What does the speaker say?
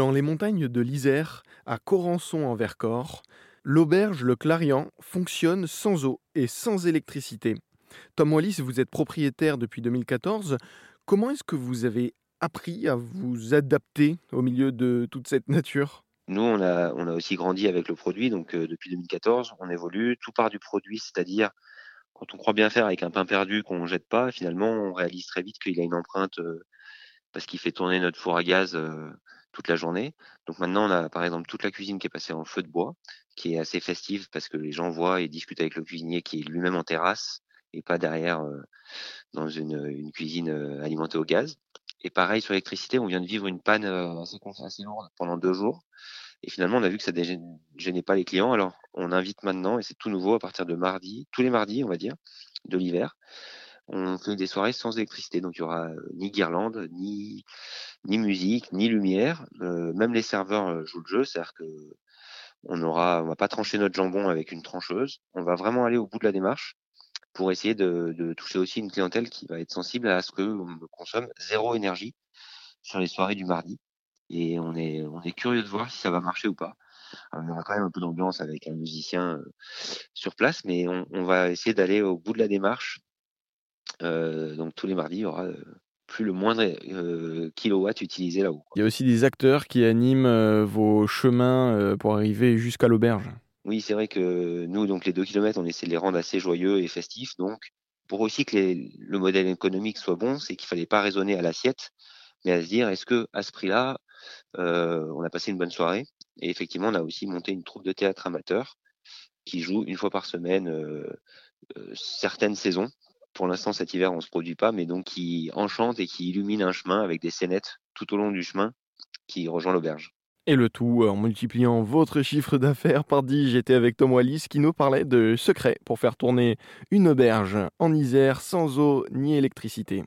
Dans les montagnes de l'Isère, à Corançon en Vercors, l'auberge Le Clarion fonctionne sans eau et sans électricité. Tom Wallis, vous êtes propriétaire depuis 2014. Comment est-ce que vous avez appris à vous adapter au milieu de toute cette nature? Nous, on a, aussi grandi avec le produit, donc euh, depuis 2014, on évolue. Tout part du produit, c'est-à-dire quand on croit bien faire avec un pain perdu qu'on ne jette pas, finalement, on réalise très vite qu'il a une empreinte euh, parce qu'il fait tourner notre four à gaz euh, toute la journée. Donc maintenant, on a par exemple toute la cuisine qui est passée en feu de bois, qui est assez festive parce que les gens voient et discutent avec le cuisinier qui est lui-même en terrasse et pas derrière euh, dans une, cuisine euh, alimentée au gaz. Et pareil sur l'électricité, on vient de vivre une panne euh, assez, lourde pendant deux jours. Et finalement, on a vu que ça ne gênait pas les clients. Alors, on invite maintenant, et c'est tout nouveau à partir de mardi, tous les mardis, on va dire, de l'hiver, on fait des soirées sans électricité. Donc, il y aura ni guirlande, ni, ni musique, ni lumière. Euh, même les serveurs jouent le jeu, c'est-à-dire que on aura, on va pas trancher notre jambon avec une trancheuse. On va vraiment aller au bout de la démarche pour essayer de, de toucher aussi une clientèle qui va être sensible à ce qu'on consomme zéro énergie sur les soirées du mardi. Et on est, on est curieux de voir si ça va marcher ou pas. Alors, y aura quand même un peu d'ambiance avec un musicien euh, sur place, mais on, on va essayer d'aller au bout de la démarche. Euh, donc tous les mardis, il y aura euh, plus le moindre euh, kilowatt utilisé là-haut. Il y a aussi des acteurs qui animent euh, vos chemins euh, pour arriver jusqu'à l'auberge. Oui, c'est vrai que nous, donc les deux kilomètres, on essaie de les rendre assez joyeux et festifs. Donc, pour aussi que les- le modèle économique soit bon, c'est qu'il fallait pas raisonner à l'assiette, mais à se dire, est-ce que à ce prix-là, on a passé une bonne soirée? Et effectivement, on a aussi monté une troupe de théâtre amateur qui joue une fois par semaine certaines saisons. Pour l'instant, cet hiver, on se produit pas, mais donc qui enchante et qui illumine un chemin avec des scénettes tout au long du chemin qui rejoint l'auberge. Et le tout en multipliant votre chiffre d'affaires par 10. J'étais avec Tom Wallis qui nous parlait de secrets pour faire tourner une auberge en Isère sans eau ni électricité.